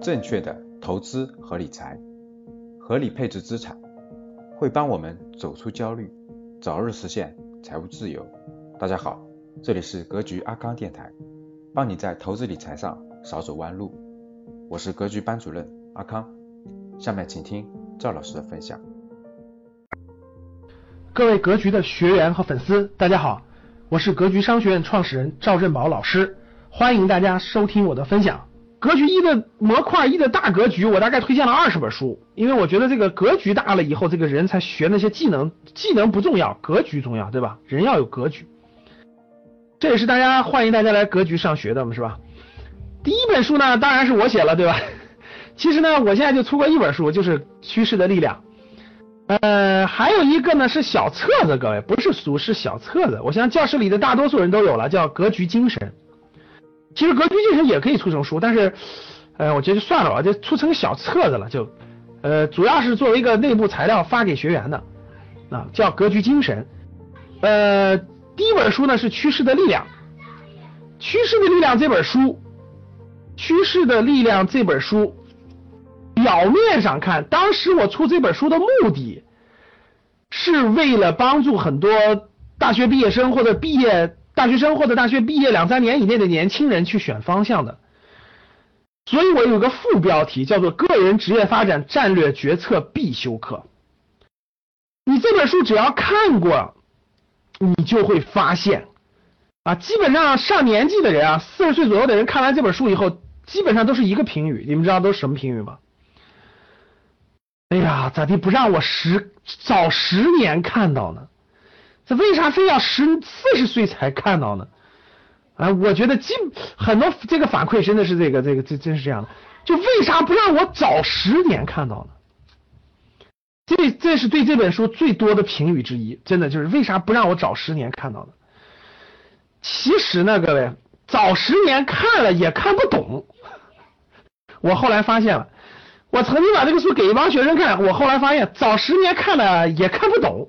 正确的投资和理财，合理配置资产，会帮我们走出焦虑，早日实现财务自由。大家好，这里是格局阿康电台，帮你在投资理财上少走弯路。我是格局班主任阿康，下面请听赵老师的分享。各位格局的学员和粉丝，大家好，我是格局商学院创始人赵振宝老师，欢迎大家收听我的分享。格局一的模块一的大格局，我大概推荐了二十本书，因为我觉得这个格局大了以后，这个人才学那些技能，技能不重要，格局重要，对吧？人要有格局，这也是大家欢迎大家来格局上学的嘛，是吧？第一本书呢，当然是我写了，对吧？其实呢，我现在就出过一本书，就是《趋势的力量》。呃，还有一个呢是小册子，各位不是书，是小册子。我想教室里的大多数人都有了，叫《格局精神》。其实《格局精神》也可以出成书，但是，呃，我觉得就算了吧，就出成小册子了，就，呃，主要是作为一个内部材料发给学员的，啊，叫《格局精神》。呃，第一本书呢是《趋势的力量》，《趋势的力量》这本书，《趋势的力量》这本书。表面上看，当时我出这本书的目的，是为了帮助很多大学毕业生或者毕业大学生或者大学毕业两三年以内的年轻人去选方向的。所以我有个副标题叫做《个人职业发展战略决策必修课》。你这本书只要看过，你就会发现，啊，基本上上年纪的人啊，四十岁左右的人看完这本书以后，基本上都是一个评语。你们知道都是什么评语吗？哎呀，咋地不让我十早十年看到呢？这为啥非要十四十岁才看到呢？啊，我觉得基很多这个反馈真的是这个这个这真是这样的，就为啥不让我早十年看到呢？这这是对这本书最多的评语之一，真的就是为啥不让我早十年看到呢？其实呢，各位早十年看了也看不懂，我后来发现了。我曾经把这个书给一帮学生看，我后来发现早十年看了也看不懂，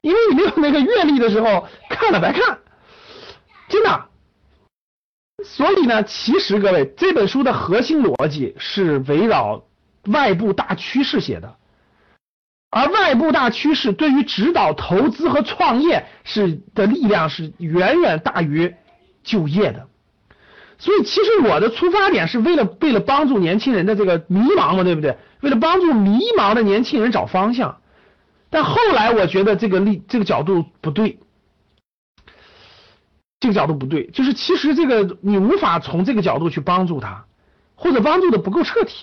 因为你没有那个阅历的时候看了白看，真的。所以呢，其实各位这本书的核心逻辑是围绕外部大趋势写的，而外部大趋势对于指导投资和创业是的力量是远远大于就业的。所以，其实我的出发点是为了为了帮助年轻人的这个迷茫嘛，对不对？为了帮助迷茫的年轻人找方向。但后来我觉得这个立这个角度不对，这个角度不对，就是其实这个你无法从这个角度去帮助他，或者帮助的不够彻底。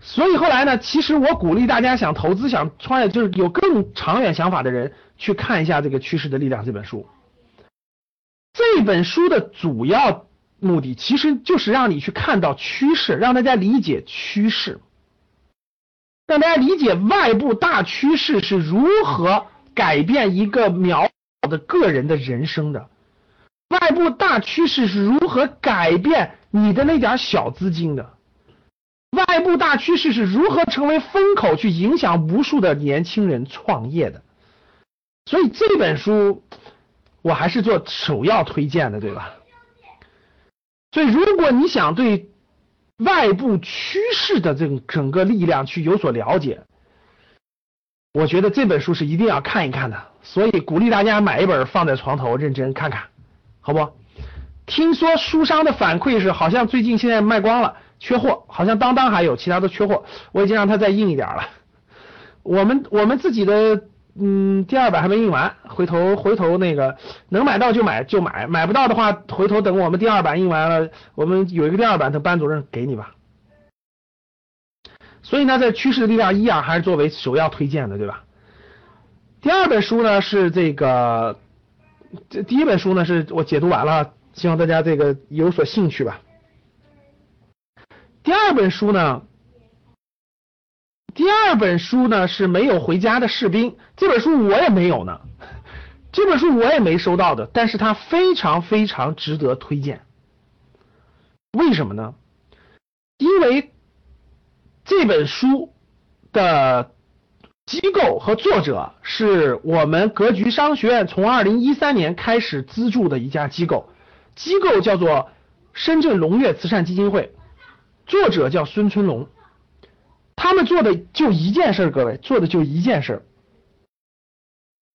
所以后来呢，其实我鼓励大家想投资、想创业，就是有更长远想法的人去看一下这个《趋势的力量》这本书。这本书的主要。目的其实就是让你去看到趋势，让大家理解趋势，让大家理解外部大趋势是如何改变一个渺小的个人的人生的，外部大趋势是如何改变你的那点小资金的，外部大趋势是如何成为风口去影响无数的年轻人创业的，所以这本书我还是做首要推荐的，对吧？所以，如果你想对外部趋势的这个整个力量去有所了解，我觉得这本书是一定要看一看的。所以，鼓励大家买一本放在床头，认真看看，好不？听说书商的反馈是，好像最近现在卖光了，缺货，好像当当还有，其他都缺货。我已经让他再印一点了。我们我们自己的。嗯，第二版还没印完，回头回头那个能买到就买就买，买不到的话，回头等我们第二版印完了，我们有一个第二版，等班主任给你吧。所以呢，在趋势的力量一啊，还是作为首要推荐的，对吧？第二本书呢是这个，这第一本书呢是我解读完了，希望大家这个有所兴趣吧。第二本书呢？第二本书呢是没有回家的士兵，这本书我也没有呢，这本书我也没收到的，但是它非常非常值得推荐。为什么呢？因为这本书的机构和作者是我们格局商学院从二零一三年开始资助的一家机构，机构叫做深圳龙悦慈善基金会。作者叫孙春龙，他们做的就一件事，各位做的就一件事，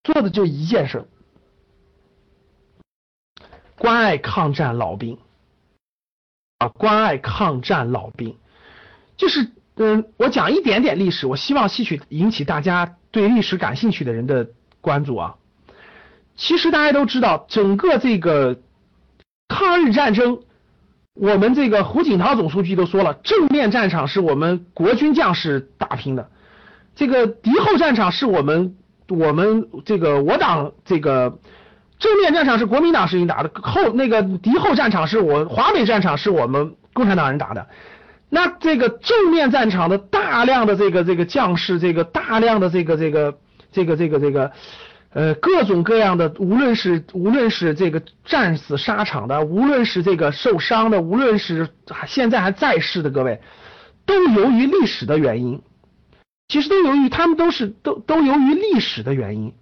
做的就一件事，关爱抗战老兵啊，关爱抗战老兵，就是嗯，我讲一点点历史，我希望吸取引起大家对历史感兴趣的人的关注啊。其实大家都知道，整个这个抗日战争。我们这个胡锦涛总书记都说了，正面战场是我们国军将士打拼的，这个敌后战场是我们我们这个我党这个正面战场是国民党士兵打的，后那个敌后战场是我华北战场是我们共产党人打的。那这个正面战场的大量的这个这个将士，这个大量的这个这个这个这个这个。呃，各种各样的，无论是无论是这个战死沙场的，无论是这个受伤的，无论是现在还在世的各位，都由于历史的原因，其实都由于他们都是都都由于历史的原因。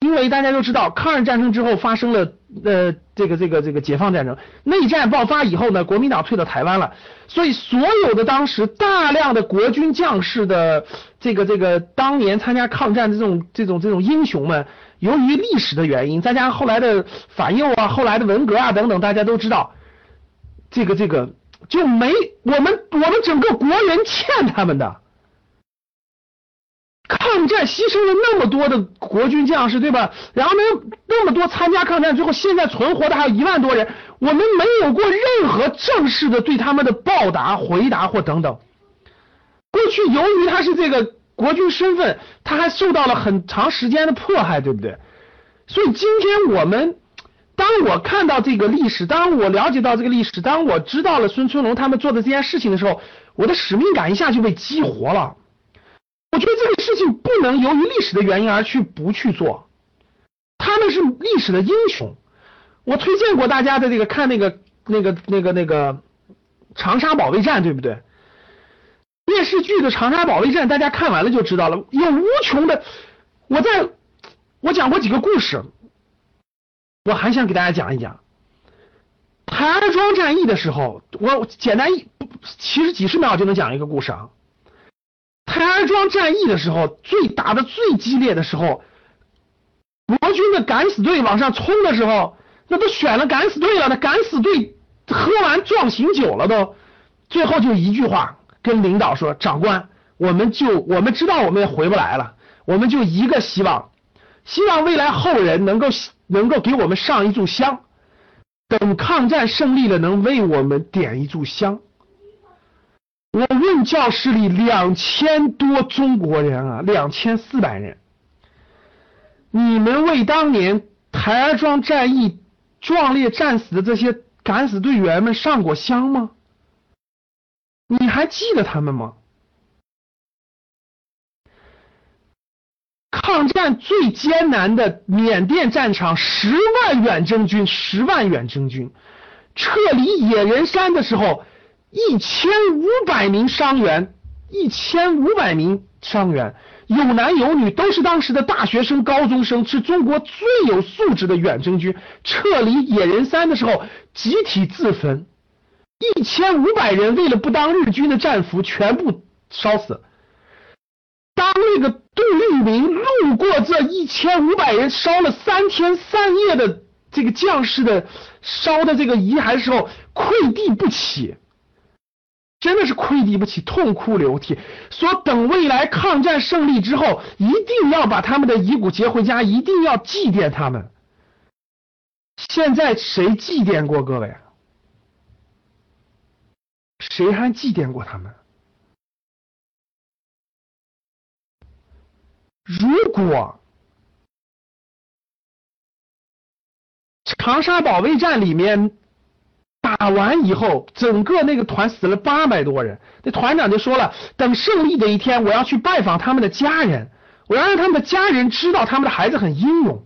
因为大家都知道，抗日战争之后发生了呃这个这个这个解放战争，内战爆发以后呢，国民党退到台湾了，所以所有的当时大量的国军将士的这个这个当年参加抗战的这种这种这种英雄们，由于历史的原因，再加上后来的反右啊，后来的文革啊等等，大家都知道，这个这个就没我们我们整个国人欠他们的。抗战牺牲了那么多的国军将士，对吧？然后呢，那么多参加抗战之后，现在存活的还有一万多人，我们没有过任何正式的对他们的报答、回答或等等。过去由于他是这个国军身份，他还受到了很长时间的迫害，对不对？所以今天我们，当我看到这个历史，当我了解到这个历史，当我知道了孙春龙他们做的这件事情的时候，我的使命感一下就被激活了。我觉得这个事情不能由于历史的原因而去不去做，他们是历史的英雄。我推荐过大家的这个看那个那个那个那个长沙保卫战，对不对？电视剧的长沙保卫战，大家看完了就知道了，有无穷的。我在我讲过几个故事，我还想给大家讲一讲台儿庄战役的时候，我简单一其实几十秒就能讲一个故事啊。台儿庄战役的时候，最打的最激烈的时候，国军的敢死队往上冲的时候，那都选了敢死队了，那敢死队喝完壮行酒了都，最后就一句话跟领导说：“长官，我们就我们知道我们也回不来了，我们就一个希望，希望未来后人能够能够给我们上一炷香，等抗战胜利了，能为我们点一炷香。”我问教室里两千多中国人啊，两千四百人，你们为当年台儿庄战役壮烈战死的这些敢死队员们上过香吗？你还记得他们吗？抗战最艰难的缅甸战场，十万远征军，十万远征军撤离野人山的时候。一千五百名伤员，一千五百名伤员，有男有女，都是当时的大学生、高中生，是中国最有素质的远征军。撤离野人山的时候，集体自焚，一千五百人为了不当日军的战俘，全部烧死。当那个杜聿明路过这一千五百人烧了三天三夜的这个将士的烧的这个遗骸的时候，愧地不起。真的是愧敌不起，痛哭流涕，说等未来抗战胜利之后，一定要把他们的遗骨接回家，一定要祭奠他们。现在谁祭奠过各位？谁还祭奠过他们？如果长沙保卫战里面。打完以后，整个那个团死了八百多人。那团长就说了，等胜利的一天，我要去拜访他们的家人，我要让他们的家人知道他们的孩子很英勇。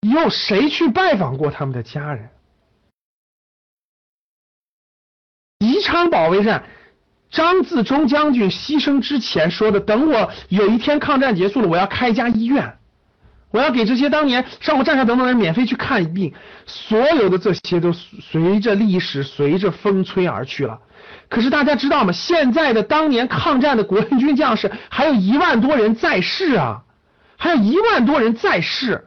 有谁去拜访过他们的家人？宜昌保卫战，张自忠将军牺牲之前说的，等我有一天抗战结束了，我要开一家医院，我要给这些当年上过战场等等的人免费去看病，所有的这些都随着历史随着风吹而去了。可是大家知道吗？现在的当年抗战的国军将士还有一万多人在世啊，还有一万多人在世。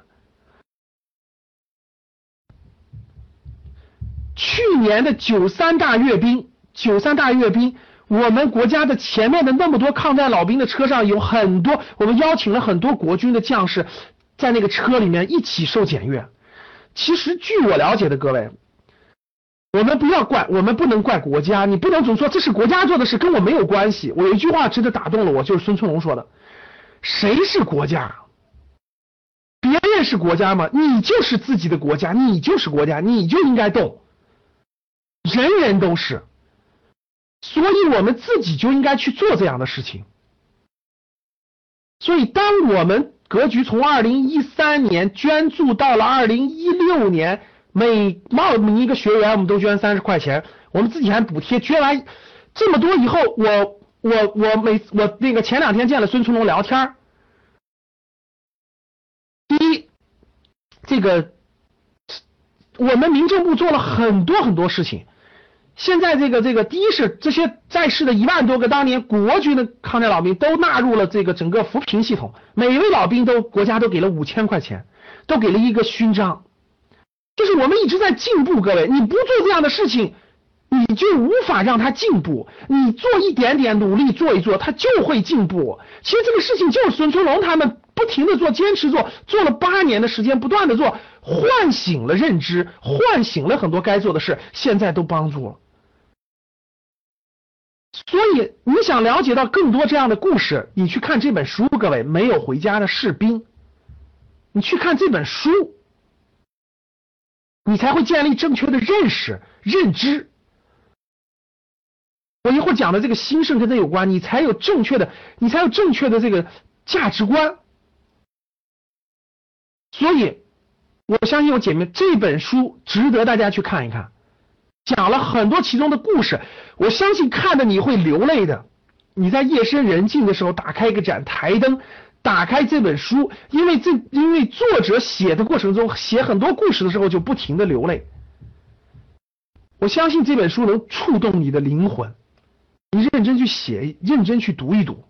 去年的九三大阅兵，九三大阅兵，我们国家的前面的那么多抗战老兵的车上有很多，我们邀请了很多国军的将士。在那个车里面一起受检阅。其实据我了解的各位，我们不要怪，我们不能怪国家，你不能总说这是国家做的事，跟我没有关系。我有一句话真的打动了我，就是孙春龙说的：“谁是国家？别人是国家吗？你就是自己的国家，你就是国家，你就应该动。人人都是，所以我们自己就应该去做这样的事情。所以当我们。格局从二零一三年捐助到了二零一六年，每冒名一个学员，我们都捐三十块钱，我们自己还补贴。捐完这么多以后，我我我每我那个前两天见了孙春龙聊天儿第一，这个我们民政部做了很多很多事情。现在这个这个，第一是这些在世的一万多个当年国军的抗战老兵都纳入了这个整个扶贫系统，每位老兵都国家都给了五千块钱，都给了一个勋章，就是我们一直在进步。各位，你不做这样的事情，你就无法让他进步。你做一点点努力做一做，他就会进步。其实这个事情就是孙春龙他们不停的做，坚持做，做了八年的时间，不断的做，唤醒了认知，唤醒了很多该做的事，现在都帮助了。所以你想了解到更多这样的故事，你去看这本书，各位没有回家的士兵，你去看这本书，你才会建立正确的认识、认知。我一会儿讲的这个兴盛跟这有关，你才有正确的，你才有正确的这个价值观。所以，我相信我姐妹这本书值得大家去看一看。讲了很多其中的故事，我相信看的你会流泪的。你在夜深人静的时候打开一个盏台灯，打开这本书，因为这因为作者写的过程中写很多故事的时候就不停的流泪。我相信这本书能触动你的灵魂，你认真去写，认真去读一读。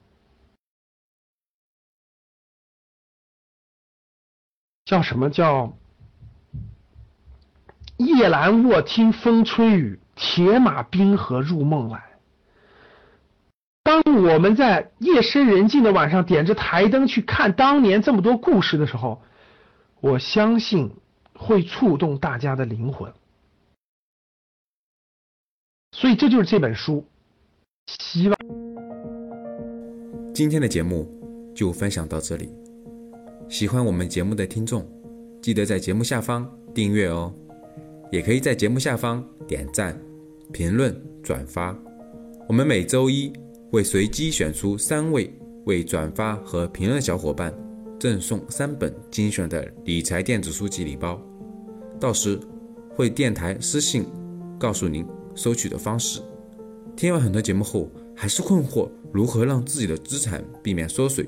叫什么叫？夜阑卧听风吹雨，铁马冰河入梦来。当我们在夜深人静的晚上点着台灯去看当年这么多故事的时候，我相信会触动大家的灵魂。所以这就是这本书。希望今天的节目就分享到这里。喜欢我们节目的听众，记得在节目下方订阅哦。也可以在节目下方点赞、评论、转发。我们每周一会随机选出三位为转发和评论的小伙伴，赠送三本精选的理财电子书籍礼包。到时会电台私信告诉您收取的方式。听完很多节目后，还是困惑如何让自己的资产避免缩水，